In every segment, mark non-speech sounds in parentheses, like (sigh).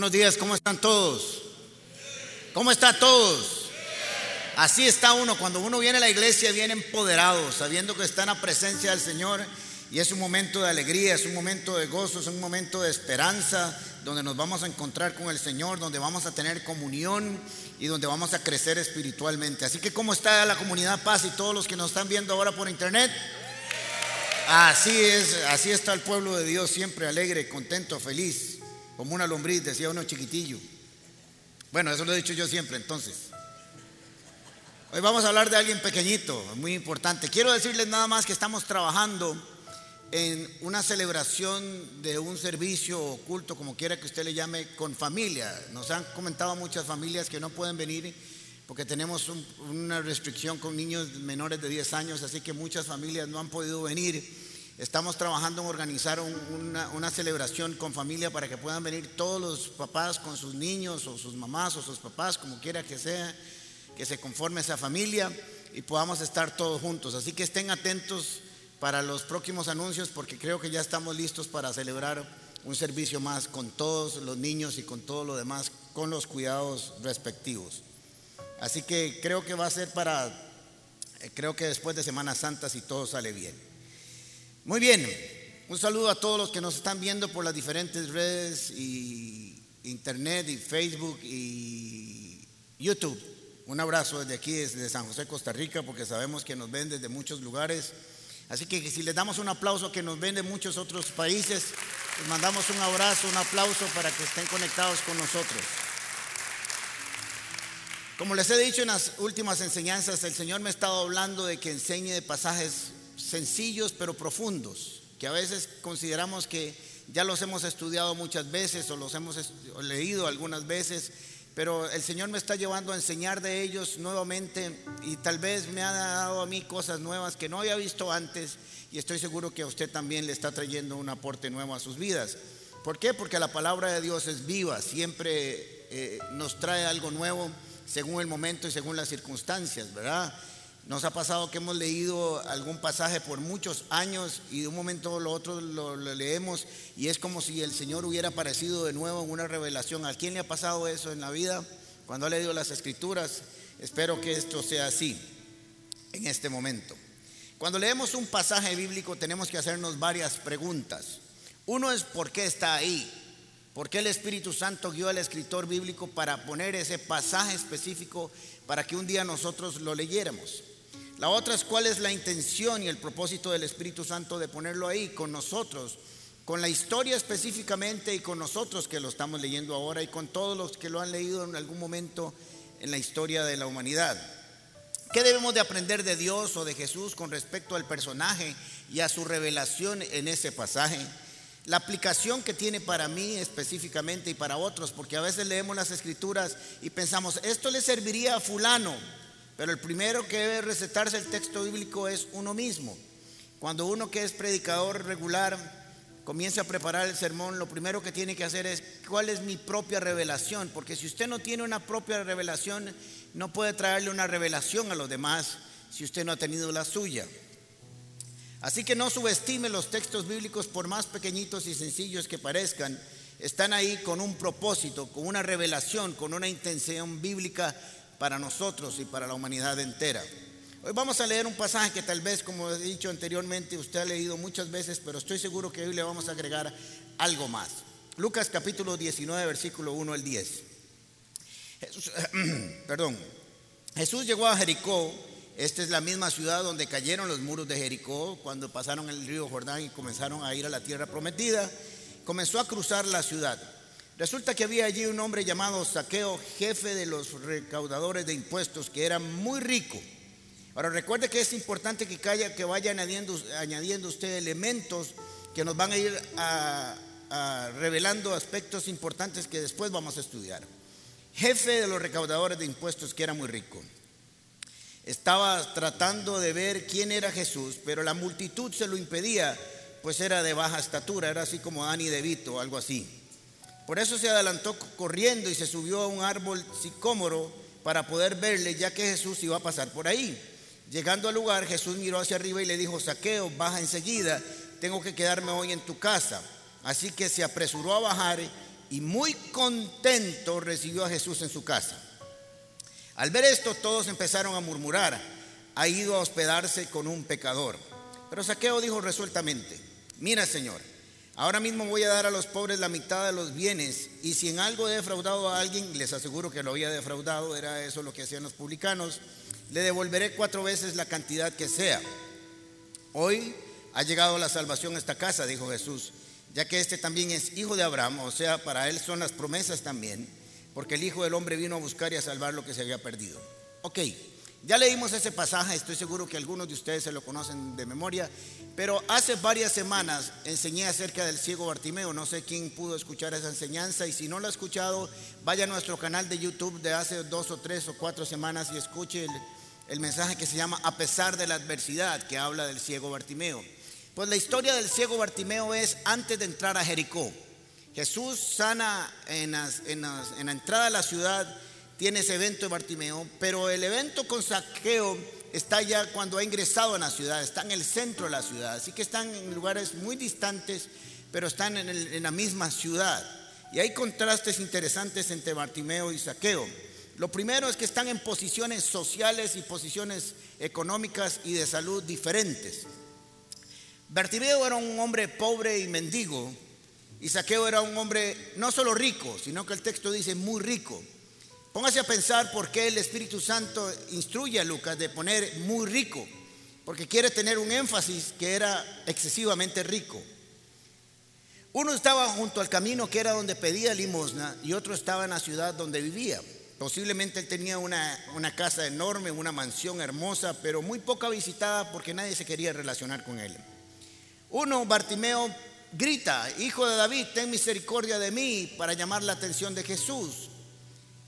Buenos días, ¿cómo están todos? ¿Cómo están todos? Así está uno, cuando uno viene a la iglesia viene empoderado, sabiendo que está en la presencia del Señor y es un momento de alegría, es un momento de gozo, es un momento de esperanza, donde nos vamos a encontrar con el Señor, donde vamos a tener comunión y donde vamos a crecer espiritualmente. Así que, ¿cómo está la comunidad Paz y todos los que nos están viendo ahora por internet? Así es, así está el pueblo de Dios, siempre alegre, contento, feliz, como una lombriz, decía uno chiquitillo. Bueno, eso lo he dicho yo siempre, entonces. Hoy vamos a hablar de alguien pequeñito, muy importante. Quiero decirles nada más que estamos trabajando en una celebración de un servicio oculto, como quiera que usted le llame, con familia. Nos han comentado muchas familias que no pueden venir porque tenemos una restricción con niños menores de 10 años, así que muchas familias no han podido venir. Estamos trabajando en organizar una, una, celebración con familia para que puedan venir todos los papás con sus niños o sus mamás o sus papás, como quiera que sea que se conforme esa familia y podamos estar todos juntos. Así que estén atentos para los próximos anuncios porque creo que ya estamos listos para celebrar un servicio más con todos los niños y con todo lo demás, con los cuidados respectivos. Así que creo que va a ser para, eh, creo que después de Semana Santa si todo sale bien. Muy bien, un saludo a todos los que nos están viendo por las diferentes redes y internet y Facebook y YouTube. Un abrazo desde aquí, desde San José, Costa Rica, porque sabemos que nos ven desde muchos lugares. Así que si les damos un aplauso que nos ven de muchos otros países, les mandamos un abrazo, un aplauso para que estén conectados con nosotros. Como les he dicho en las últimas enseñanzas, el Señor me ha estado hablando de que enseñe pasajes sencillos pero profundos, que a veces consideramos que ya los hemos estudiado muchas veces o los hemos leído algunas veces pero el Señor me está llevando a enseñar de ellos nuevamente y tal vez me ha dado a mí cosas nuevas que no había visto antes y estoy seguro que a usted también le está trayendo un aporte nuevo a sus vidas. ¿Por qué? Porque la palabra de Dios es viva, siempre eh, nos trae algo nuevo según el momento y según las circunstancias, ¿verdad? Nos ha pasado que hemos leído algún pasaje por muchos años y de un momento a lo otro lo, leemos y es como si el Señor hubiera aparecido de nuevo en una revelación. ¿A quién le ha pasado eso en la vida cuando ha leído las escrituras? Espero que esto sea así en este momento. Cuando leemos un pasaje bíblico tenemos que hacernos varias preguntas. Uno es ¿por qué está ahí? ¿Por qué el Espíritu Santo guió al escritor bíblico para poner ese pasaje específico para que un día nosotros lo leyéramos? La otra es cuál es la intención y el propósito del Espíritu Santo de ponerlo ahí con nosotros, con la historia específicamente y con nosotros que lo estamos leyendo ahora y con todos los que lo han leído en algún momento en la historia de la humanidad. ¿Qué debemos de aprender de Dios o de Jesús con respecto al personaje y a su revelación en ese pasaje? La aplicación que tiene para mí específicamente y para otros, porque a veces leemos las escrituras y pensamos, esto le serviría a fulano, pero el primero que debe recetarse el texto bíblico es uno mismo. Cuando uno que es predicador regular comienza a preparar el sermón, lo primero que tiene que hacer es cuál es mi propia revelación, porque si usted no tiene una propia revelación, no puede traerle una revelación a los demás si usted no ha tenido la suya. Así que no subestime los textos bíblicos por más pequeñitos y sencillos que parezcan, están ahí con un propósito, con una revelación, con una intención bíblica para nosotros y para la humanidad entera. Hoy vamos a leer un pasaje que tal vez, como he dicho anteriormente, usted ha leído muchas veces, pero estoy seguro que hoy le vamos a agregar algo más. Lucas capítulo 19, versículo 1 al 10. (clears throat) perdón. Jesús llegó a Jericó. Esta es la misma ciudad donde cayeron los muros de Jericó cuando pasaron el río Jordán y comenzaron a ir a la tierra prometida. Comenzó a cruzar la ciudad. Resulta que había allí un hombre llamado Saqueo, jefe de los recaudadores de impuestos, que era muy rico. Ahora recuerde que es importante que, que vaya añadiendo, añadiendo usted elementos que nos van a ir revelando aspectos importantes que después vamos a estudiar. Jefe de los recaudadores de impuestos, que era muy rico. Estaba tratando de ver quién era Jesús, pero la multitud se lo impedía, pues era de baja estatura, era así como Dani De Vito, algo así. Por eso se adelantó corriendo y se subió a un árbol sicómoro para poder verle, ya que Jesús iba a pasar por ahí. Llegando al lugar, Jesús miró hacia arriba y le dijo, Saqueo, baja enseguida, tengo que quedarme hoy en tu casa. Así que se apresuró a bajar y muy contento recibió a Jesús en su casa. Al ver esto todos empezaron a murmurar, ha ido a hospedarse con un pecador. Pero Saqueo dijo resueltamente, mira Señor, ahora mismo voy a dar a los pobres la mitad de los bienes y si en algo he defraudado a alguien, les aseguro que lo había defraudado, era eso lo que hacían los publicanos, le devolveré cuatro veces la cantidad que sea. Hoy ha llegado la salvación a esta casa, dijo Jesús, ya que este también es hijo de Abraham, o sea, para él son las promesas también, porque el Hijo del Hombre vino a buscar y a salvar lo que se había perdido. Ok, ya leímos ese pasaje, estoy seguro que algunos de ustedes se lo conocen de memoria, pero hace varias semanas enseñé acerca del ciego Bartimeo, no sé quién pudo escuchar esa enseñanza y si no lo ha escuchado, vaya a nuestro canal de YouTube de hace dos o tres o cuatro semanas y escuche el, mensaje que se llama A pesar de la adversidad, que habla del ciego Bartimeo. Pues la historia del ciego Bartimeo es antes de entrar a Jericó. Jesús sana en, la entrada a la ciudad, tiene ese evento de Bartimeo, pero el evento con saqueo está ya cuando ha ingresado en la ciudad, está en el centro de la ciudad, así que están en lugares muy distantes, pero están en, en la misma ciudad. Y hay contrastes interesantes entre Bartimeo y saqueo. Lo primero es que están en posiciones sociales y posiciones económicas y de salud diferentes. Bartimeo era un hombre pobre y mendigo, y Saqueo era un hombre no solo rico, sino que el texto dice muy rico. Póngase a pensar por qué el Espíritu Santo instruye a Lucas de poner muy rico, porque quiere tener un énfasis que era excesivamente rico. Uno estaba junto al camino que era donde pedía limosna y otro estaba en la ciudad donde vivía. Posiblemente él tenía una, casa enorme, una mansión hermosa, pero muy poca visitada porque nadie se quería relacionar con él. Uno, Bartimeo, grita, Hijo de David, ten misericordia de mí para llamar la atención de Jesús.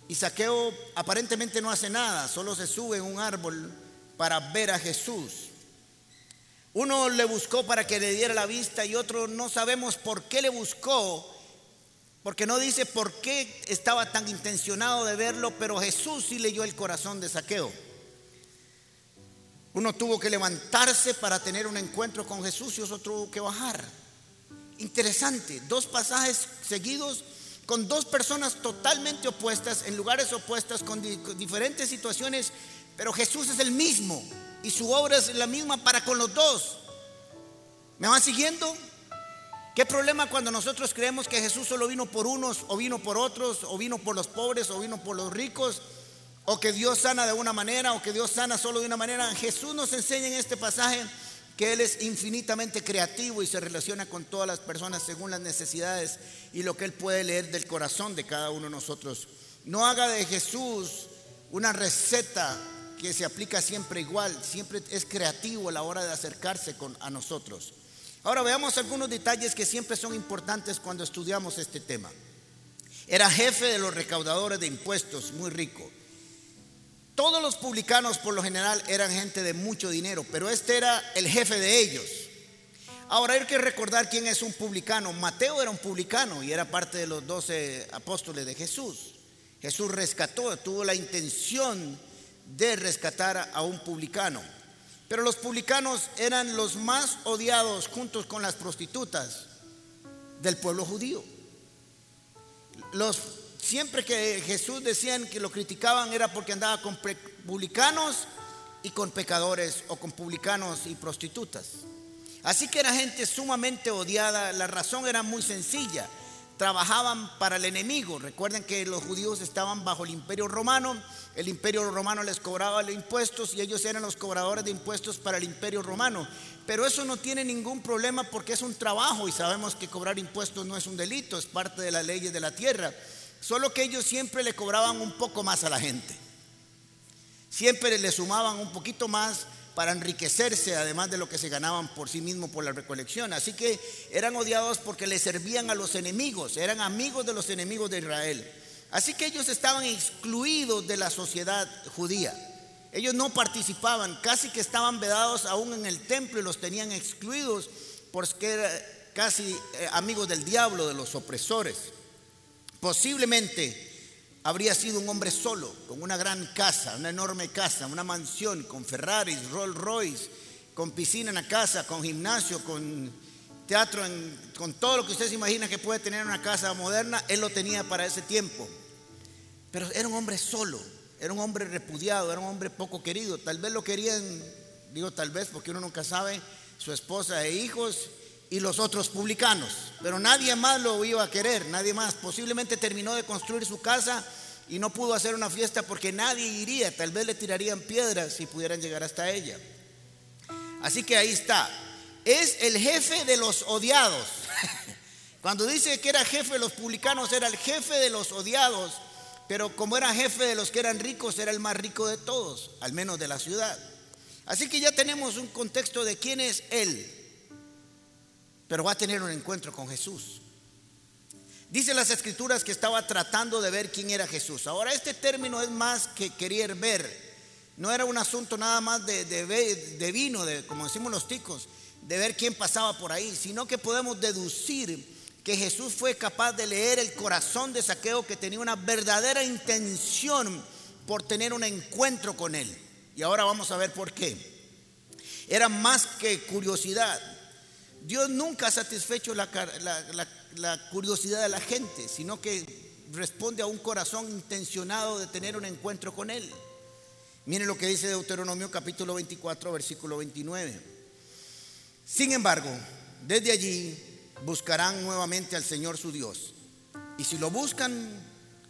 Y Saqueo aparentemente no hace nada, solo se sube en un árbol para ver a Jesús. Uno le buscó para que le diera la vista y otro no sabemos por qué le buscó, porque no dice por qué estaba tan intencionado de verlo, pero Jesús sí leyó el corazón de Saqueo. Uno tuvo que levantarse para tener un encuentro con Jesús y otro tuvo que bajar. Interesante, dos pasajes seguidos con dos personas totalmente opuestas, en lugares opuestos, con diferentes situaciones, pero Jesús es el mismo y su obra es la misma para con los dos. ¿Me van siguiendo? ¿Qué problema cuando nosotros creemos que Jesús solo vino por unos o vino por otros o vino por los pobres o vino por los ricos o que Dios sana de una manera o que Dios sana solo de una manera? Jesús nos enseña en este pasaje que Él es infinitamente creativo y se relaciona con todas las personas según las necesidades y lo que Él puede leer del corazón de cada uno de nosotros. No haga de Jesús una receta que se aplica siempre igual, siempre es creativo a la hora de acercarse con, a nosotros. Ahora veamos algunos detalles que siempre son importantes cuando estudiamos este tema. Era jefe de los recaudadores de impuestos, muy rico. Todos los publicanos por lo general eran gente de mucho dinero, pero este era el jefe de ellos. Ahora hay que recordar quién es un publicano. Mateo era un publicano y era parte de los doce apóstoles de Jesús. Jesús rescató, tuvo la intención de rescatar a un publicano. Pero los publicanos eran los más odiados juntos con las prostitutas del pueblo judío. Los, siempre que Jesús decían que lo criticaban era porque andaba con publicanos y con pecadores o con publicanos y prostitutas. Así que era gente sumamente odiada. La razón era muy sencilla trabajaban para el enemigo. Recuerden que los judíos estaban bajo el imperio romano, el imperio romano les cobraba los impuestos y ellos eran los cobradores de impuestos para el imperio romano. Pero eso no tiene ningún problema porque es un trabajo y sabemos que cobrar impuestos no es un delito, es parte de las leyes de la tierra. Solo que ellos siempre le cobraban un poco más a la gente. Siempre le sumaban un poquito más para enriquecerse, además de lo que se ganaban por sí mismos por la recolección. Así que eran odiados porque le servían a los enemigos, eran amigos de los enemigos de Israel. Así que ellos estaban excluidos de la sociedad judía. Ellos no participaban, casi que estaban vedados aún en el templo y los tenían excluidos porque eran casi eh, amigos del diablo, de los opresores. Posiblemente habría sido un hombre solo, con una gran casa, una enorme casa, una mansión, con Ferraris, Rolls Royce, con piscina en la casa, con gimnasio, con teatro con todo lo que usted se imagina que puede tener una casa moderna, él lo tenía para ese tiempo. Pero era un hombre solo, era un hombre repudiado, era un hombre poco querido. Tal vez lo querían, digo tal vez porque uno nunca sabe, su esposa e hijos y los otros publicanos. Pero nadie más lo iba a querer, nadie más. Posiblemente terminó de construir su casa y no pudo hacer una fiesta porque nadie iría, tal vez le tirarían piedras si pudieran llegar hasta ella. Así que ahí está. Es el jefe de los odiados. (laughs) Cuando dice que era jefe de los publicanos, era el jefe de los odiados, pero como era jefe de los que eran ricos, era el más rico de todos, al menos de la ciudad. Así que ya tenemos un contexto de quién es él, pero va a tener un encuentro con Jesús. Dice las escrituras que estaba tratando de ver quién era Jesús. Ahora este término es más que querer ver. No era un asunto nada más de, de, vino, de, como decimos los ticos, de ver quién pasaba por ahí, sino que podemos deducir que Jesús fue capaz de leer el corazón de Saqueo que tenía una verdadera intención por tener un encuentro con él. Y ahora vamos a ver por qué. Era más que curiosidad. Dios nunca ha satisfecho la, curiosidad de la gente, sino que responde a un corazón intencionado de tener un encuentro con Él. Miren lo que dice Deuteronomio capítulo 24, versículo 29. Sin embargo, desde allí buscarán nuevamente al Señor su Dios. Y si lo buscan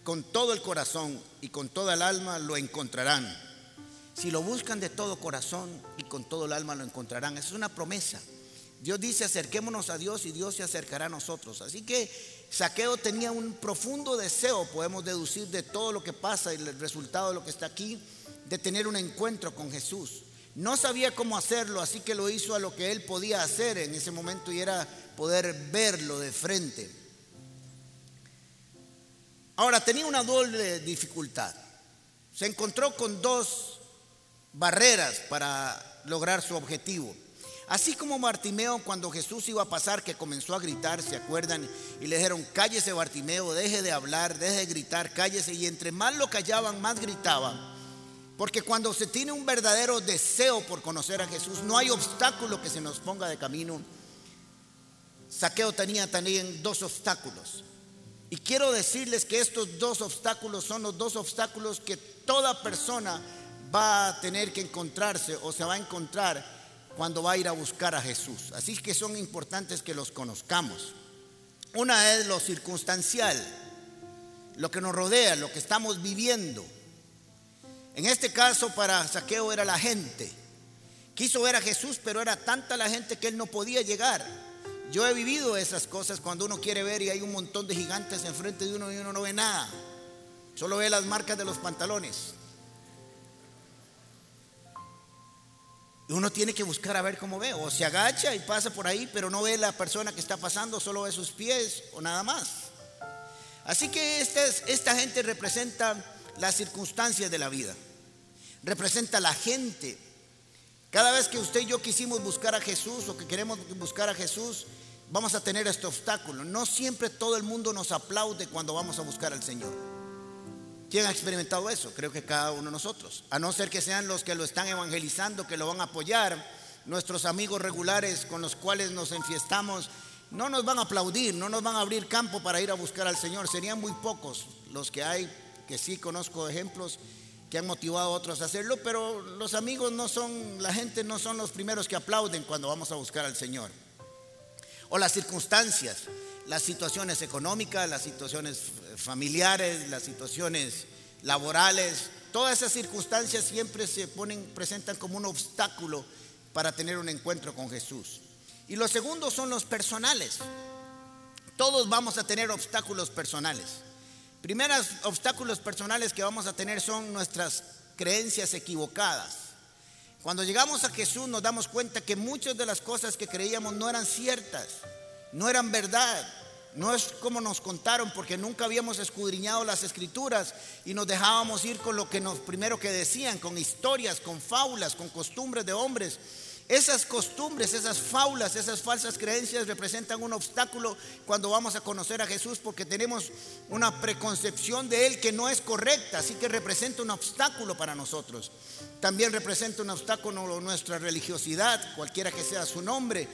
con todo el corazón y con toda el alma, lo encontrarán. Si lo buscan de todo corazón y con todo el alma, lo encontrarán. Esa es una promesa. Dios dice, acerquémonos a Dios y Dios se acercará a nosotros. Así que Saqueo tenía un profundo deseo, podemos deducir de todo lo que pasa y el resultado de lo que está aquí, de tener un encuentro con Jesús. No sabía cómo hacerlo, así que lo hizo a lo que él podía hacer en ese momento y era poder verlo de frente. Ahora, tenía una doble dificultad. Se encontró con dos barreras para lograr su objetivo. Así como Bartimeo cuando Jesús iba a pasar que comenzó a gritar, ¿se acuerdan? Y le dijeron, cállese Bartimeo, deje de hablar, deje de gritar, cállese. Y entre más lo callaban, más gritaban. Porque cuando se tiene un verdadero deseo por conocer a Jesús, no hay obstáculo que se nos ponga de camino. Saqueo tenía también dos obstáculos. Y quiero decirles que estos dos obstáculos son los dos obstáculos que toda persona va a tener que encontrarse o se va a encontrar cuando va a ir a buscar a Jesús. Así que son importantes que los conozcamos. Una es lo circunstancial, lo que nos rodea, lo que estamos viviendo. En este caso para Saqueo era la gente. Quiso ver a Jesús, pero era tanta la gente que él no podía llegar. Yo he vivido esas cosas cuando uno quiere ver y hay un montón de gigantes enfrente de uno y uno no ve nada. Solo ve las marcas de los pantalones. Uno tiene que buscar a ver cómo ve. O se agacha y pasa por ahí, pero no ve la persona que está pasando, solo ve sus pies o nada más. Así que esta, esta gente representa las circunstancias de la vida. Representa la gente. Cada vez que usted y yo quisimos buscar a Jesús o que queremos buscar a Jesús, vamos a tener este obstáculo. No siempre todo el mundo nos aplaude cuando vamos a buscar al Señor. ¿Quién ha experimentado eso? Creo que cada uno de nosotros. A no ser que sean los que lo están evangelizando, que lo van a apoyar, nuestros amigos regulares con los cuales nos enfiestamos, no nos van a aplaudir, no nos van a abrir campo para ir a buscar al Señor. Serían muy pocos los que hay, que sí conozco ejemplos que han motivado a otros a hacerlo, pero los amigos no son, la gente no son los primeros que aplauden cuando vamos a buscar al Señor. O las circunstancias las situaciones económicas, las situaciones familiares, las situaciones laborales, todas esas circunstancias siempre se ponen, presentan como un obstáculo para tener un encuentro con Jesús. Y los segundos son los personales. Todos vamos a tener obstáculos personales. Primeros obstáculos personales que vamos a tener son nuestras creencias equivocadas. Cuando llegamos a Jesús nos damos cuenta que muchas de las cosas que creíamos no eran ciertas no eran verdad. No es como nos contaron porque nunca habíamos escudriñado las escrituras y nos dejábamos ir con lo que nos primero que decían, con historias, con fábulas, con costumbres de hombres. Esas costumbres, esas fábulas, esas falsas creencias representan un obstáculo cuando vamos a conocer a Jesús porque tenemos una preconcepción de Él que no es correcta, así que representa un obstáculo para nosotros. También representa un obstáculo nuestra religiosidad, cualquiera que sea su nombre,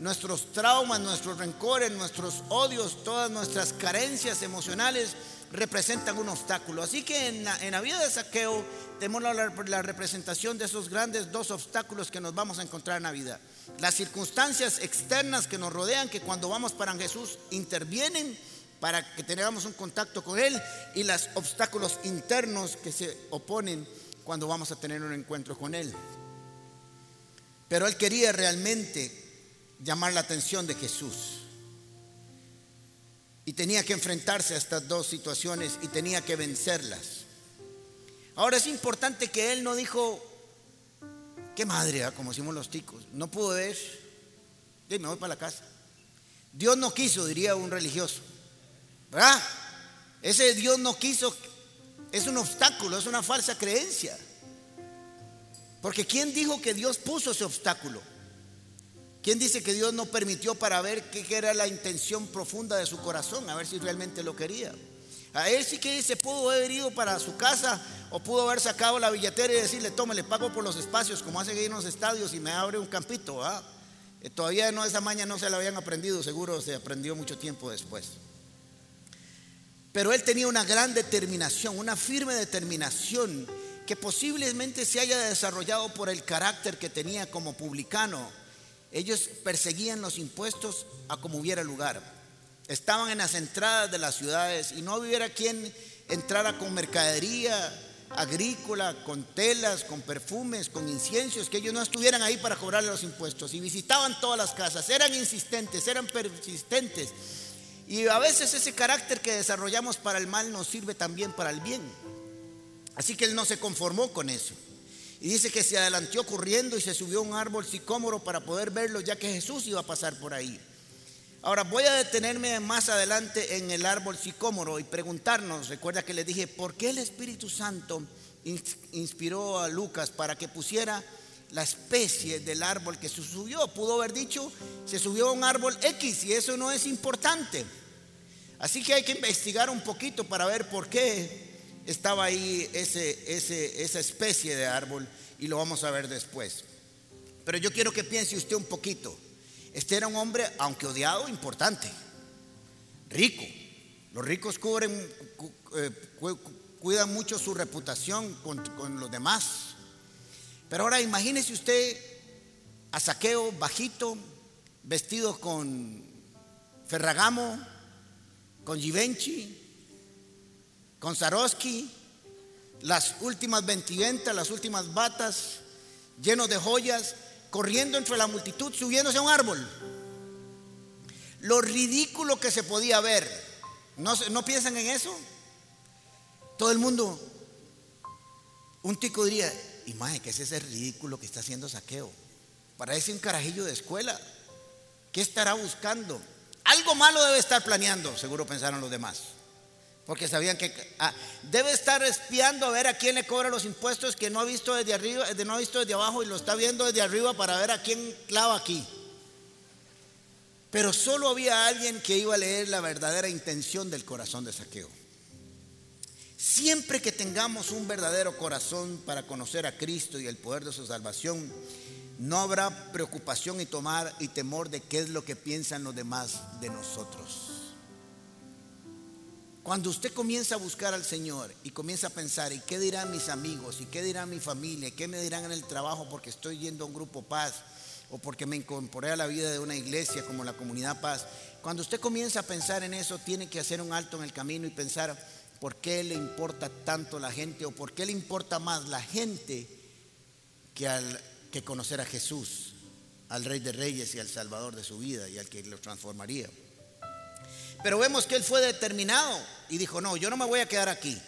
nuestros traumas, nuestros rencores, nuestros odios, todas nuestras carencias emocionales representan un obstáculo. Así que en la, vida de saqueo tenemos la, la, representación de esos grandes dos obstáculos que nos vamos a encontrar en la vida. Las circunstancias externas que nos rodean, que cuando vamos para Jesús intervienen para que tengamos un contacto con Él, y los obstáculos internos que se oponen cuando vamos a tener un encuentro con Él. Pero Él quería realmente llamar la atención de Jesús. Y tenía que enfrentarse a estas dos situaciones y tenía que vencerlas. Ahora es importante que él no dijo, qué madre, como decimos los ticos, no pudo ver, me voy para la casa. Dios no quiso, diría un religioso. ¿Verdad? Ese Dios no quiso es un obstáculo, es una falsa creencia. Porque ¿quién dijo que Dios puso ese obstáculo? ¿Quién dice que Dios no permitió para ver qué era la intención profunda de su corazón? A ver si realmente lo quería. A él sí que se pudo haber ido para su casa o pudo haber sacado la billetera y decirle, tome, le pago por los espacios, como hacen ahí en los estadios y me abre un campito. Eh, todavía no, esa maña no se la habían aprendido, seguro se aprendió mucho tiempo después. Pero él tenía una gran determinación, una firme determinación que posiblemente se haya desarrollado por el carácter que tenía como publicano ellos perseguían los impuestos a como hubiera lugar. Estaban en las entradas de las ciudades y no hubiera quien entrara con mercadería agrícola, con telas, con perfumes, con inciensos, que ellos no estuvieran ahí para cobrarle los impuestos. Y visitaban todas las casas, eran insistentes, eran persistentes. Y a veces ese carácter que desarrollamos para el mal nos sirve también para el bien. Así que él no se conformó con eso. Y dice que se adelantó corriendo y se subió a un árbol sicómoro para poder verlo, ya que Jesús iba a pasar por ahí. Ahora voy a detenerme más adelante en el árbol sicómoro y preguntarnos, recuerda que le dije, ¿por qué el Espíritu Santo inspiró a Lucas para que pusiera la especie del árbol que se subió? Pudo haber dicho, se subió a un árbol X y eso no es importante. Así que hay que investigar un poquito para ver por qué estaba ahí ese, esa especie de árbol y lo vamos a ver después. Pero yo quiero que piense usted un poquito. Este era un hombre, aunque odiado, importante, rico. Los ricos cubren, eh, cuidan mucho su reputación con, con los demás. Pero ahora imagínese usted a Saqueo bajito, vestido con Ferragamo, con Givenchy, con Saroski, las últimas ventiventas, las últimas batas, llenos de joyas, corriendo entre la multitud, subiéndose a un árbol. Lo ridículo que se podía ver. ¿No, no piensan en eso? Todo el mundo, un tico diría, imagen, que es ese ridículo que está haciendo saqueo? Parece un carajillo de escuela. ¿Qué estará buscando? Algo malo debe estar planeando, seguro pensaron los demás. Porque sabían que ah, debe estar espiando a ver a quién le cobra los impuestos que no ha visto desde arriba, no ha visto desde abajo y lo está viendo desde arriba para ver a quién clava aquí. Pero solo había alguien que iba a leer la verdadera intención del corazón de Saqueo. Siempre que tengamos un verdadero corazón para conocer a Cristo y el poder de su salvación, no habrá preocupación y tomar y temor de qué es lo que piensan los demás de nosotros. Cuando usted comienza a buscar al Señor y comienza a pensar, ¿y qué dirán mis amigos? ¿Y qué dirá mi familia? ¿Qué me dirán en el trabajo porque estoy yendo a un grupo paz? ¿O porque me incorporé a la vida de una iglesia como la comunidad paz? Cuando usted comienza a pensar en eso, tiene que hacer un alto en el camino y pensar, ¿por qué le importa tanto la gente? ¿O por qué le importa más la gente que, al, que conocer a Jesús, al Rey de Reyes y al Salvador de su vida y al que lo transformaría? Pero vemos que él fue determinado y dijo, no, yo no me voy a quedar aquí.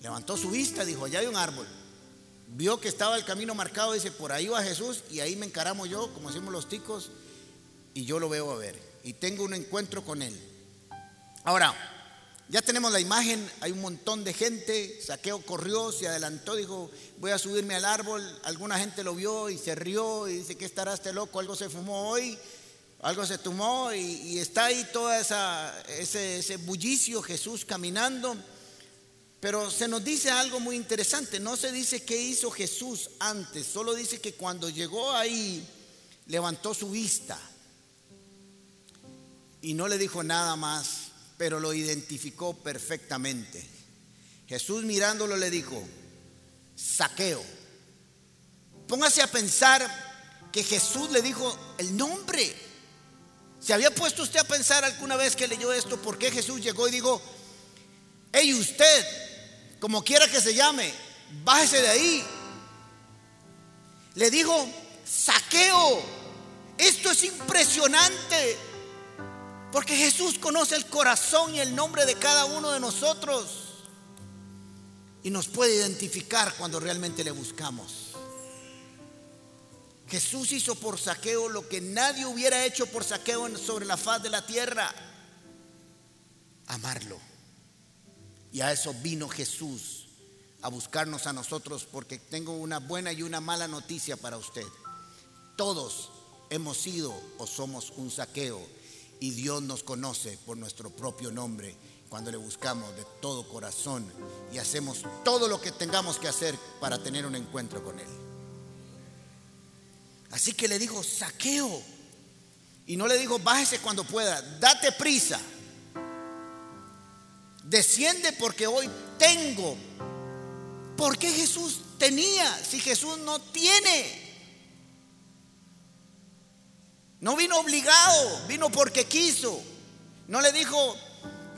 Levantó su vista, dijo, allá hay un árbol. Vio que estaba el camino marcado, dice, por ahí va Jesús y ahí me encaramos yo, como decimos los ticos, y yo lo veo a ver. Y tengo un encuentro con él. Ahora, ya tenemos la imagen, hay un montón de gente, Saqueo corrió, se adelantó, dijo, voy a subirme al árbol, alguna gente lo vio y se rió y dice, ¿qué estará este loco? Algo se fumó hoy, algo se tomó y, está ahí todo ese, ese bullicio, Jesús caminando. Pero se nos dice algo muy interesante. No se dice qué hizo Jesús antes, solo dice que cuando llegó ahí, levantó su vista y no le dijo nada más, pero lo identificó perfectamente. Jesús mirándolo le dijo, saqueo. Póngase a pensar que Jesús le dijo el nombre. ¿Se había puesto usted a pensar alguna vez que leyó esto por qué Jesús llegó y dijo, hey usted, como quiera que se llame, bájese de ahí? Le dijo, saqueo. Esto es impresionante. Porque Jesús conoce el corazón y el nombre de cada uno de nosotros. Y nos puede identificar cuando realmente le buscamos. Jesús hizo por saqueo lo que nadie hubiera hecho por saqueo sobre la faz de la tierra. Amarlo. Y a eso vino Jesús, a buscarnos a nosotros, porque tengo una buena y una mala noticia para usted. Todos hemos sido o somos un saqueo y Dios nos conoce por nuestro propio nombre cuando le buscamos de todo corazón y hacemos todo lo que tengamos que hacer para tener un encuentro con Él. Así que le dijo, saqueo. Y no le dijo, bájese cuando pueda, date prisa. Desciende porque hoy tengo. ¿Por qué Jesús tenía si Jesús no tiene? No vino obligado, vino porque quiso. No le dijo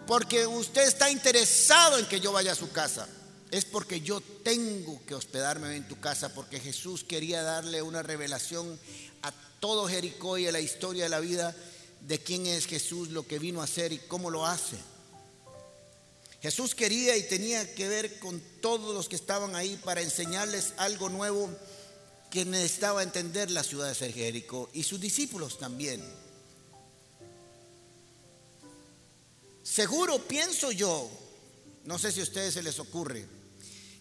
porque usted está interesado en que yo vaya a su casa. Es porque yo tengo que hospedarme en tu casa, porque Jesús quería darle una revelación a todo Jericó y a la historia de la vida de quién es Jesús, lo que vino a hacer y cómo lo hace. Jesús quería y tenía que ver con todos los que estaban ahí para enseñarles algo nuevo que necesitaba entender la ciudad de Jericó y sus discípulos también. Seguro pienso yo, no sé si a ustedes se les ocurre,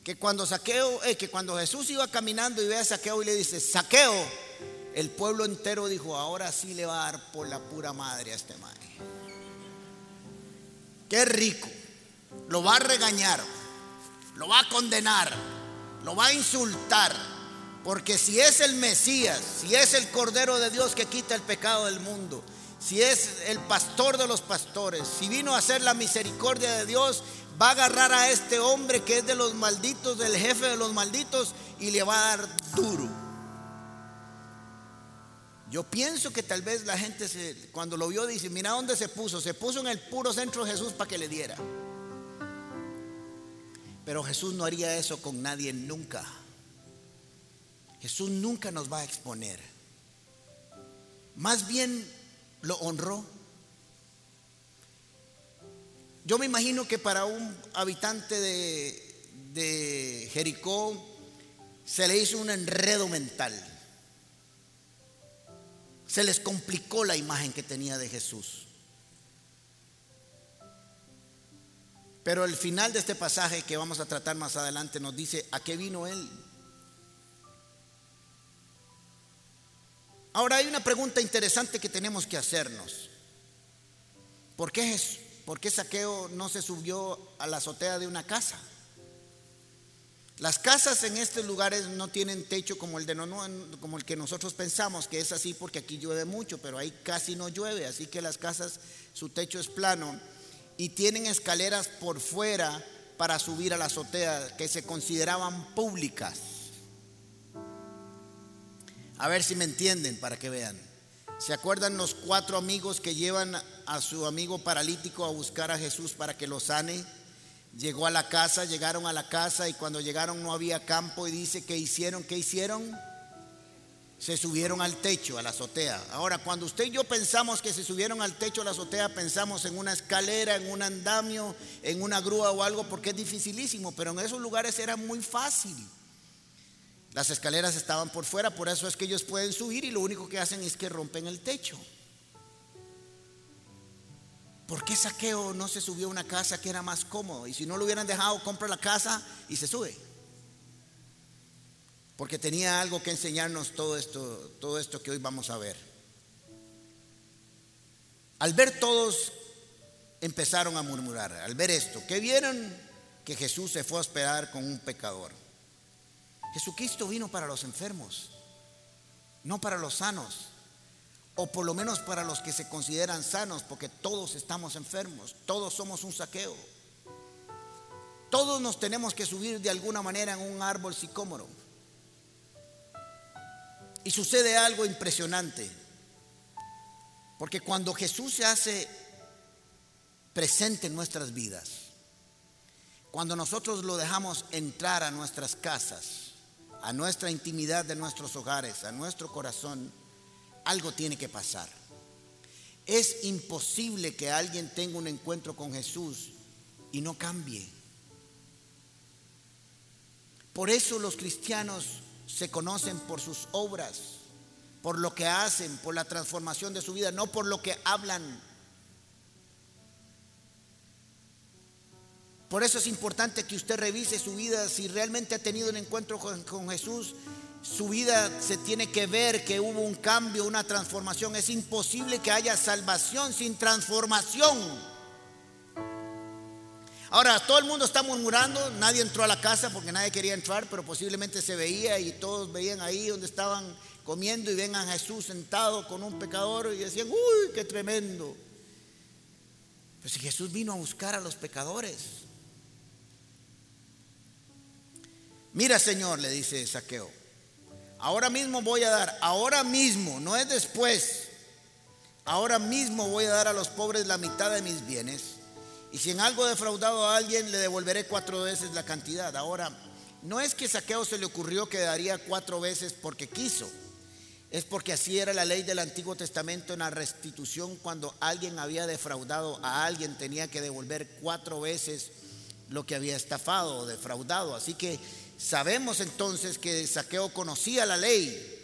que cuando Saqueo, eh, que cuando Jesús iba caminando y ve a Saqueo y le dice, Saqueo, el pueblo entero dijo, ahora sí le va a dar por la pura madre a este madre. Qué rico. Lo va a regañar, lo va a condenar, lo va a insultar porque si es el Mesías, si es el Cordero de Dios que quita el pecado del mundo, si es el pastor de los pastores, si vino a hacer la misericordia de Dios, va a agarrar a este hombre que es de los malditos, del jefe de los malditos, y le va a dar duro. Yo pienso que tal vez la gente cuando lo vio dice, mira dónde se puso, se puso en el puro centro de Jesús para que le diera. Pero Jesús no haría eso con nadie nunca. Jesús nunca nos va a exponer. Más bien lo honró. Yo me imagino que para un habitante de, Jericó se le hizo un enredo mental. Se les complicó la imagen que tenía de Jesús. Pero el final de este pasaje que vamos a tratar más adelante nos dice a qué vino Él. Ahora hay una pregunta interesante que tenemos que hacernos. ¿Por qué, ¿Por qué Saqueo no se subió a la azotea de una casa? Las casas en estos lugares no tienen techo como el, de como el que nosotros pensamos, que es así porque aquí llueve mucho, pero ahí casi no llueve, así que las casas, su techo es plano y tienen escaleras por fuera para subir a la azotea que se consideraban públicas. A ver si me entienden para que vean. ¿Se acuerdan los cuatro amigos que llevan a su amigo paralítico a buscar a Jesús para que lo sane? Llegó a la casa, llegaron a la casa y cuando llegaron no había campo y dice que hicieron, ¿qué hicieron? Se subieron al techo, a la azotea. Ahora, cuando usted y yo pensamos que se subieron al techo, a la azotea, pensamos en una escalera, en un andamio, en una grúa o algo, porque es dificilísimo, pero en esos lugares era muy fácil. Las escaleras estaban por fuera, por eso es que ellos pueden subir y lo único que hacen es que rompen el techo. ¿Por qué Saqueo no se subió a una casa que era más cómodo? Y si no lo hubieran dejado, compra la casa y se sube. Porque tenía algo que enseñarnos todo esto, todo esto que hoy vamos a ver. Al ver todos empezaron a murmurar. Al ver esto, ¿qué vieron? Que Jesús se fue a hospedar con un pecador. Jesucristo vino para los enfermos, no para los sanos. O por lo menos para los que se consideran sanos, porque todos estamos enfermos, todos somos un saqueo. Todos nos tenemos que subir de alguna manera en un árbol sicómoro. Y sucede algo impresionante, porque cuando Jesús se hace presente en nuestras vidas, cuando nosotros lo dejamos entrar a nuestras casas, a nuestra intimidad de nuestros hogares, a nuestro corazón, algo tiene que pasar. Es imposible que alguien tenga un encuentro con Jesús y no cambie. Por eso los cristianos se conocen por sus obras, por lo que hacen, por la transformación de su vida, no por lo que hablan. Por eso es importante que usted revise su vida si realmente ha tenido un encuentro con, Jesús su vida se tiene que ver que hubo un cambio, una transformación. Es imposible que haya salvación sin transformación. Ahora, todo el mundo está murmurando, nadie entró a la casa porque nadie quería entrar, pero posiblemente se veía y todos veían ahí donde estaban comiendo y ven a Jesús sentado con un pecador y decían, uy, qué tremendo. Pues si Jesús vino a buscar a los pecadores. Mira, Señor, le dice Saqueo, Ahora mismo voy a dar, ahora mismo, no es después. Ahora mismo voy a dar a los pobres la mitad de mis bienes. Y si en algo defraudado a alguien, le devolveré cuatro veces la cantidad. Ahora, no es que Saqueo se le ocurrió que daría cuatro veces porque quiso. Es porque así era la ley del Antiguo Testamento en la restitución. Cuando alguien había defraudado a alguien, tenía que devolver cuatro veces lo que había estafado o defraudado. Así que Sabemos entonces que Saqueo conocía la ley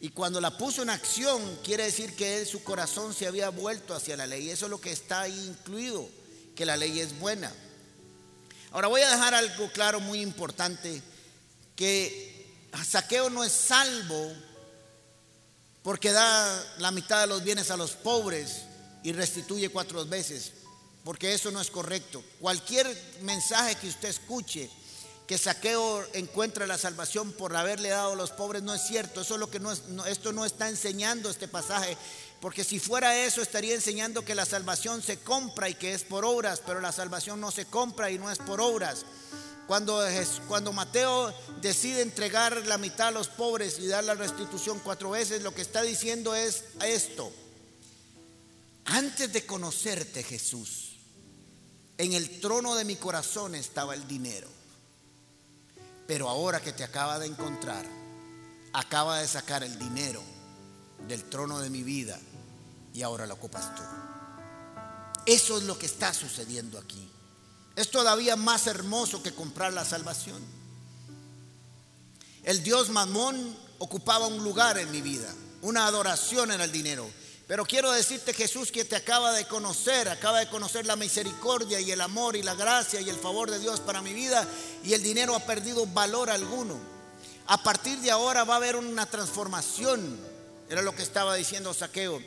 y cuando la puso en acción quiere decir que él, su corazón se había vuelto hacia la ley. Eso es lo que está ahí incluido, que la ley es buena. Ahora voy a dejar algo claro muy importante, que Saqueo no es salvo porque da la mitad de los bienes a los pobres y restituye cuatro veces, porque eso no es correcto. Cualquier mensaje que usted escuche que Saqueo encuentra la salvación por haberle dado a los pobres no es cierto. Eso es lo que no es, esto no está enseñando este pasaje. Porque si fuera eso estaría enseñando que la salvación se compra y que es por obras, pero la salvación no se compra y no es por obras. Cuando, cuando Mateo decide entregar la mitad a los pobres y dar la restitución cuatro veces, lo que está diciendo es esto. Antes de conocerte Jesús, en el trono de mi corazón estaba el dinero. Pero ahora que te acaba de encontrar, acaba de sacar el dinero del trono de mi vida y ahora lo ocupas tú. Eso es lo que está sucediendo aquí. Es todavía más hermoso que comprar la salvación. El Dios Mamón ocupaba un lugar en mi vida. Una adoración era el dinero. Pero quiero decirte Jesús que te acaba de conocer, acaba de conocer la misericordia y el amor y la gracia y el favor de Dios para mi vida y el dinero ha perdido valor alguno. A partir de ahora va a haber una transformación, era lo que estaba diciendo Saqueo.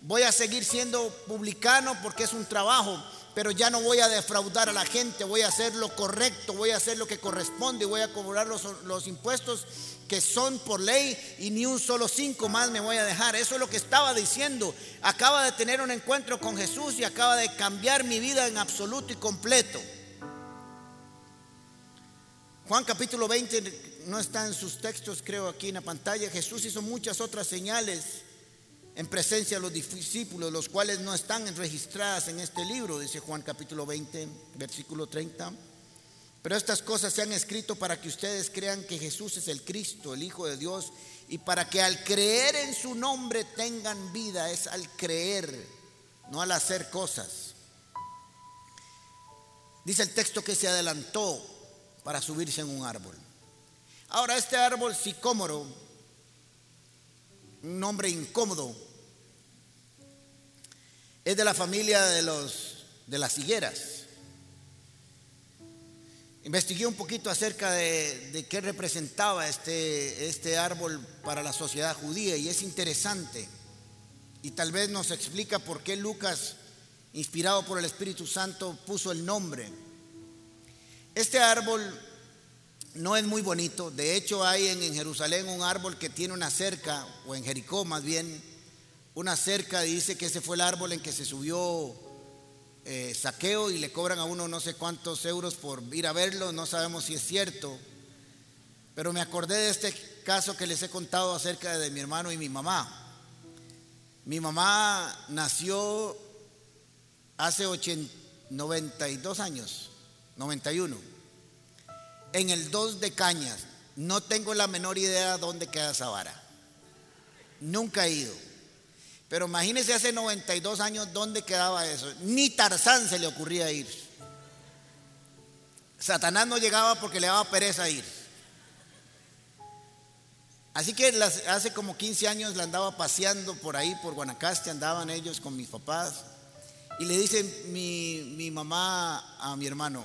Voy a seguir siendo publicano porque es un trabajo, pero ya no voy a defraudar a la gente, voy a hacer lo correcto, voy a hacer lo que corresponde, voy a cobrar los, los impuestos que son por ley y ni un solo cinco más me voy a dejar. Eso es lo que estaba diciendo. Acaba de tener un encuentro con Jesús y acaba de cambiar mi vida en absoluto y completo. Juan capítulo 20 no está en sus textos, creo, aquí en la pantalla. Jesús hizo muchas otras señales en presencia de los discípulos, los cuales no están registradas en este libro, dice Juan capítulo 20, versículo 30. Pero estas cosas se han escrito para que ustedes crean que Jesús es el Cristo, el Hijo de Dios, y para que al creer en su nombre tengan vida. Es al creer, no al hacer cosas. Dice el texto que se adelantó para subirse en un árbol. Ahora este árbol sicómoro, un nombre incómodo, es de la familia de los de las higueras. Investigué un poquito acerca de, qué representaba este, este árbol para la sociedad judía y es interesante. Y tal vez nos explica por qué Lucas, inspirado por el Espíritu Santo, puso el nombre. Este árbol no es muy bonito. De hecho, hay en, Jerusalén un árbol que tiene una cerca, o en Jericó más bien, una cerca, dice que ese fue el árbol en que se subió eh, saqueo y le cobran a uno no sé cuántos euros por ir a verlo, no sabemos si es cierto. Pero me acordé de este caso que les he contado acerca de mi hermano y mi mamá. Mi mamá nació hace 92 años, 91, en el 2 de Cañas. No tengo la menor idea dónde queda esa vara. Nunca he ido. Pero imagínense hace 92 años dónde quedaba eso. Ni Tarzán se le ocurría ir. Satanás no llegaba porque le daba pereza ir. Así que hace como 15 años la andaba paseando por ahí, por Guanacaste, andaban ellos con mis papás. Y le dice mi, mi mamá a mi hermano,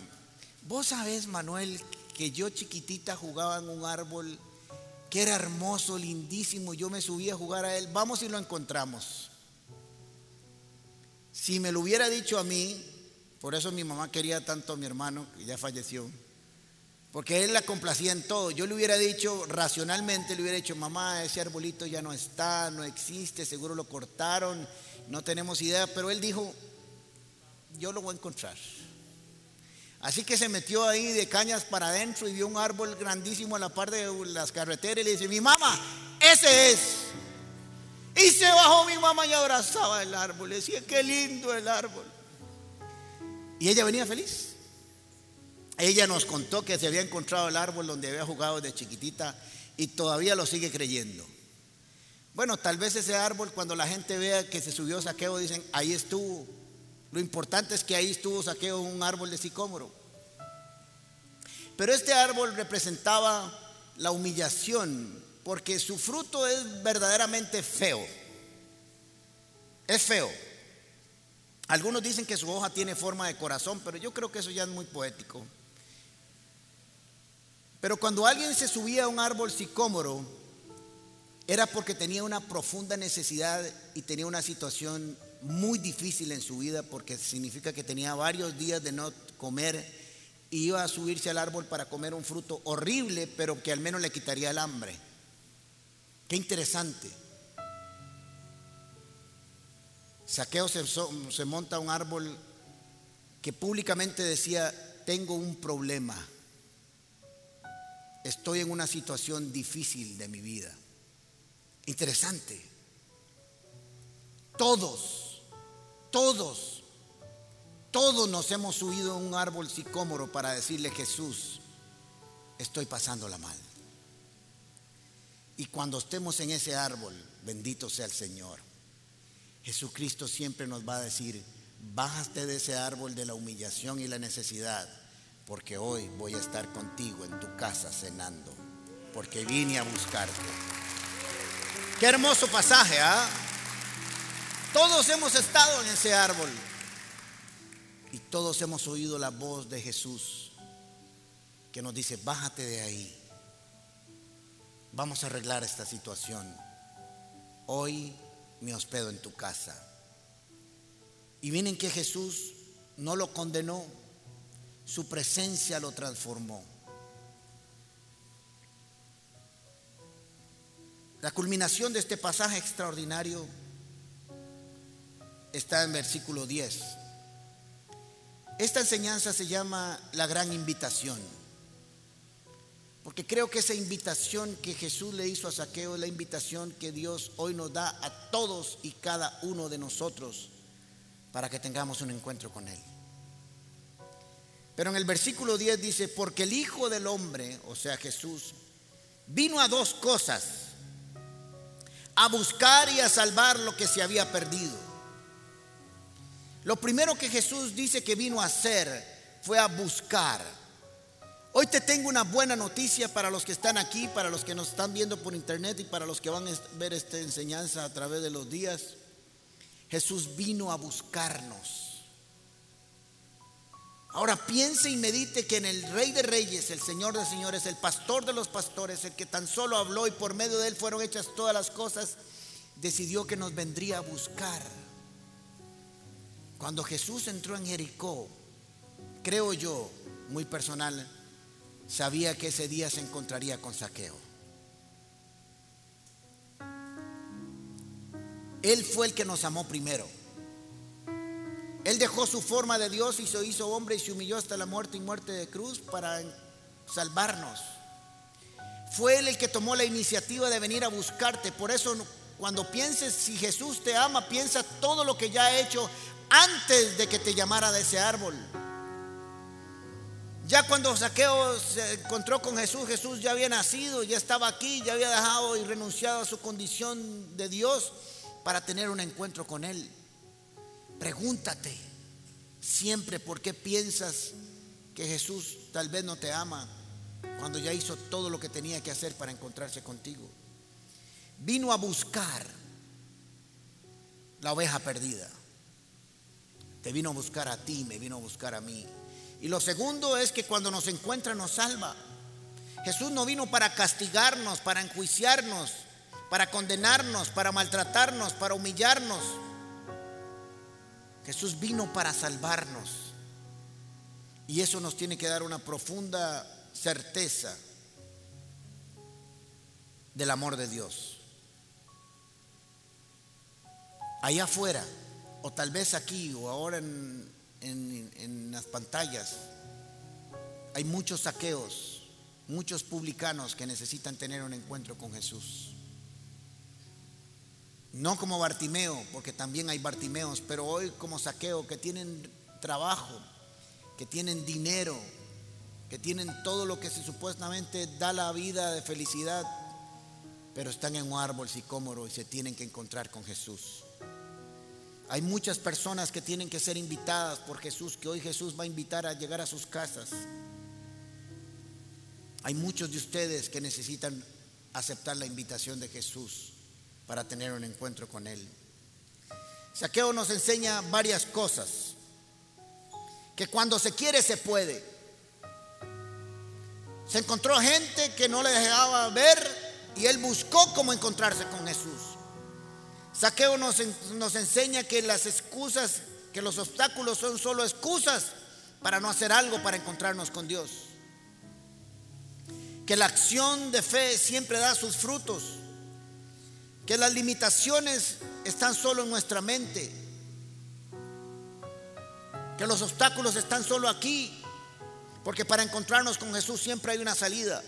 vos sabés, Manuel, que yo chiquitita jugaba en un árbol que era hermoso, lindísimo, yo me subí a jugar a él, vamos y lo encontramos. Si me lo hubiera dicho a mí, por eso mi mamá quería tanto a mi hermano, que ya falleció, porque él la complacía en todo. Yo le hubiera dicho, racionalmente le hubiera dicho, mamá, ese arbolito ya no está, no existe, seguro lo cortaron, no tenemos idea. Pero él dijo, yo lo voy a encontrar. Así que se metió ahí de cañas para adentro y vio un árbol grandísimo a la par de las carreteras y le dice, mi mamá, ese es. Y se bajó mi mamá y abrazaba el árbol. Le decía, qué lindo el árbol. Y ella venía feliz. Ella nos contó que se había encontrado el árbol donde había jugado de chiquitita y todavía lo sigue creyendo. Bueno, tal vez ese árbol cuando la gente vea que se subió saqueo dicen, ahí estuvo. Lo importante es que ahí estuvo saqueo un árbol de sicómoro. Pero este árbol representaba la humillación porque su fruto es verdaderamente feo. Es feo. Algunos dicen que su hoja tiene forma de corazón, pero yo creo que eso ya es muy poético. Pero cuando alguien se subía a un árbol sicómoro, era porque tenía una profunda necesidad y tenía una situación muy difícil en su vida, porque significa que tenía varios días de no comer y iba a subirse al árbol para comer un fruto horrible, pero que al menos le quitaría el hambre. Qué interesante. Saqueo se, se monta a un árbol que públicamente decía, tengo un problema estoy en una situación difícil de mi vida. Interesante. Todos, todos, todos nos hemos subido a un árbol sicómoro para decirle Jesús, estoy pasándola mal. Y cuando estemos en ese árbol, bendito sea el Señor, Jesucristo siempre nos va a decir, bájate de ese árbol de la humillación y la necesidad porque hoy voy a estar contigo en tu casa cenando, porque vine a buscarte. Qué hermoso pasaje, ¿ah? Todos hemos estado en ese árbol y todos hemos oído la voz de Jesús que nos dice, bájate de ahí, vamos a arreglar esta situación. Hoy me hospedo en tu casa. Y miren que Jesús no lo condenó, su presencia lo transformó. La culminación de este pasaje extraordinario está en versículo 10. Esta enseñanza se llama la gran invitación, porque creo que esa invitación que Jesús le hizo a Saqueo es la invitación que Dios hoy nos da a todos y cada uno de nosotros para que tengamos un encuentro con Él. Pero en el versículo 10 dice, porque el Hijo del Hombre, o sea Jesús, vino a dos cosas, a buscar y a salvar lo que se había perdido. Lo primero que Jesús dice que vino a hacer fue a buscar. Hoy te tengo una buena noticia para los que están aquí, para los que nos están viendo por internet y para los que van a ver esta enseñanza a través de los días. Jesús vino a buscarnos. Ahora piense y medite que en el Rey de Reyes, el Señor de Señores, el Pastor de los Pastores, el que tan solo habló y por medio de él fueron hechas todas las cosas, decidió que nos vendría a buscar. Cuando Jesús entró en Jericó, creo yo, muy personal, sabía que ese día se encontraría con saqueo. Él fue el que nos amó primero. Él dejó su forma de Dios y se hizo hombre y se humilló hasta la muerte y muerte de cruz para salvarnos. Fue Él el que tomó la iniciativa de venir a buscarte. Por eso cuando pienses si Jesús te ama, piensa todo lo que ya ha hecho antes de que te llamara de ese árbol. Ya cuando Saqueo se encontró con Jesús, Jesús ya había nacido, ya estaba aquí, ya había dejado y renunciado a su condición de Dios para tener un encuentro con Él. Pregúntate siempre por qué piensas que Jesús tal vez no te ama cuando ya hizo todo lo que tenía que hacer para encontrarse contigo. Vino a buscar la oveja perdida. Te vino a buscar a ti, me vino a buscar a mí. Y lo segundo es que cuando nos encuentra nos salva. Jesús no vino para castigarnos, para enjuiciarnos, para condenarnos, para maltratarnos, para humillarnos. Jesús vino para salvarnos. Y eso nos tiene que dar una profunda certeza del amor de Dios. Allá afuera, o tal vez aquí, o ahora en, en, las pantallas, hay muchos saqueos, muchos publicanos que necesitan tener un encuentro con Jesús. No como Bartimeo, porque también hay Bartimeos, pero hoy como saqueo, que tienen trabajo, que tienen dinero, que tienen todo lo que se supuestamente da la vida de felicidad, pero están en un árbol sicómoro y se tienen que encontrar con Jesús. Hay muchas personas que tienen que ser invitadas por Jesús, que hoy Jesús va a invitar a llegar a sus casas. Hay muchos de ustedes que necesitan aceptar la invitación de Jesús para tener un encuentro con Él. Saqueo nos enseña varias cosas. Que cuando se quiere se puede. Se encontró gente que no le dejaba ver y él buscó cómo encontrarse con Jesús. Saqueo nos, nos enseña que las excusas, que los obstáculos son solo excusas para no hacer algo para encontrarnos con Dios. Que la acción de fe siempre da sus frutos. Que las limitaciones están solo en nuestra mente. Que los obstáculos están solo aquí. Porque para encontrarnos con Jesús siempre hay una salida.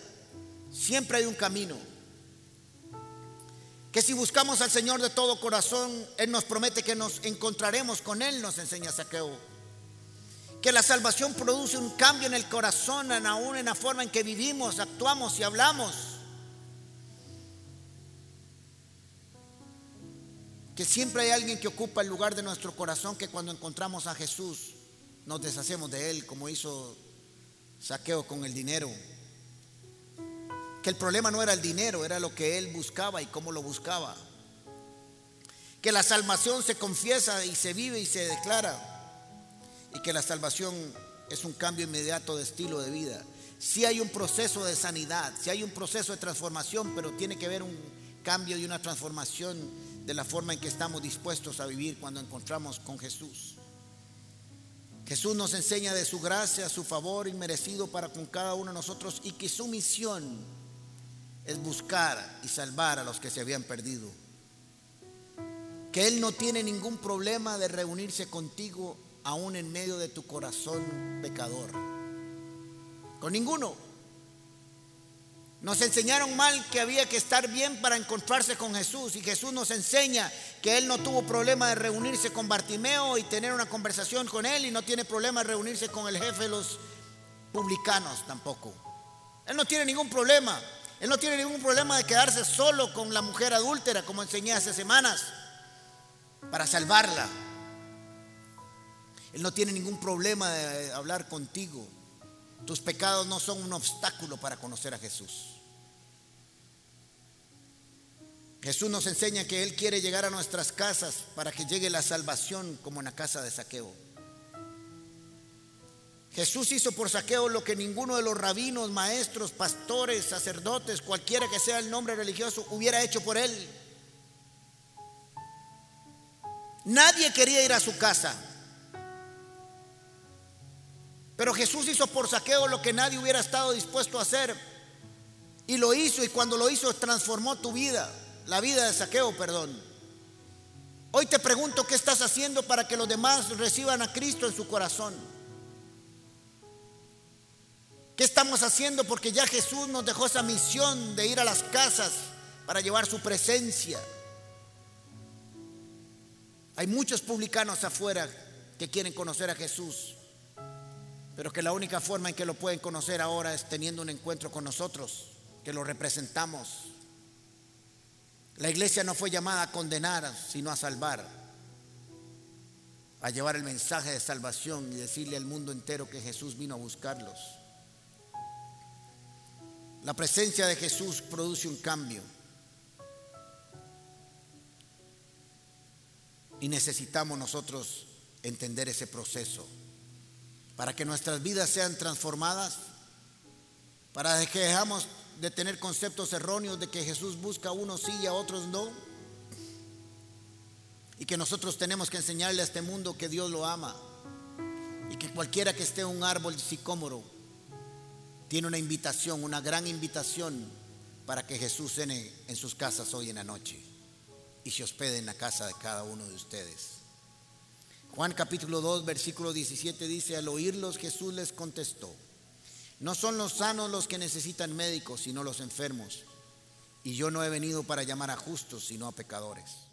Siempre hay un camino que si buscamos al Señor de todo corazón, Él nos promete que nos encontraremos con Él, nos enseña Saqueo. Que la salvación produce un cambio en el corazón, aún en la forma en que vivimos, actuamos y hablamos. Que siempre hay alguien que ocupa el lugar de nuestro corazón, que cuando encontramos a Jesús nos deshacemos de Él, como hizo Saqueo con el dinero que el problema no era el dinero, era lo que él buscaba y cómo lo buscaba. Que la salvación se confiesa y se vive y se declara. Y que la salvación es un cambio inmediato de estilo de vida. Si hay un proceso de sanidad, si hay un proceso de transformación, pero tiene que haber un cambio y una transformación de la forma en que estamos dispuestos a vivir cuando encontramos con Jesús. Jesús nos enseña de su gracia, su favor inmerecido para con cada uno de nosotros y que su misión es buscar y salvar a los que se habían perdido. Que Él no tiene ningún problema de reunirse contigo aún en medio de tu corazón pecador. Con ninguno. Nos enseñaron mal que había que estar bien para encontrarse con Jesús y Jesús nos enseña que Él no tuvo problema de reunirse con Bartimeo y tener una conversación con Él y no tiene problema de reunirse con el jefe de los publicanos tampoco. Él no tiene ningún problema. Él no tiene ningún problema de quedarse solo con la mujer adúltera, como enseñé hace semanas, para salvarla. Él no tiene ningún problema de hablar contigo. Tus pecados no son un obstáculo para conocer a Jesús. Jesús nos enseña que Él quiere llegar a nuestras casas para que llegue la salvación como en la casa de saqueo. Jesús hizo por saqueo lo que ninguno de los rabinos, maestros, pastores, sacerdotes, cualquiera que sea el nombre religioso, hubiera hecho por él. Nadie quería ir a su casa. Pero Jesús hizo por saqueo lo que nadie hubiera estado dispuesto a hacer. Y lo hizo y cuando lo hizo transformó tu vida, la vida de saqueo, perdón. Hoy te pregunto qué estás haciendo para que los demás reciban a Cristo en su corazón. ¿Qué estamos haciendo? Porque ya Jesús nos dejó esa misión de ir a las casas para llevar su presencia. Hay muchos publicanos afuera que quieren conocer a Jesús, pero que la única forma en que lo pueden conocer ahora es teniendo un encuentro con nosotros, que lo representamos. La iglesia no fue llamada a condenar, sino a salvar, a llevar el mensaje de salvación y decirle al mundo entero que Jesús vino a buscarlos. La presencia de Jesús produce un cambio. Y necesitamos nosotros entender ese proceso para que nuestras vidas sean transformadas, para que dejamos de tener conceptos erróneos de que Jesús busca a unos sí y a otros no. Y que nosotros tenemos que enseñarle a este mundo que Dios lo ama. Y que cualquiera que esté en un árbol sicómoro tiene una invitación, una gran invitación para que Jesús cene en sus casas hoy en la noche y se hospede en la casa de cada uno de ustedes. Juan capítulo 2, versículo 17 dice, al oírlos Jesús les contestó, no son los sanos los que necesitan médicos, sino los enfermos. Y yo no he venido para llamar a justos, sino a pecadores.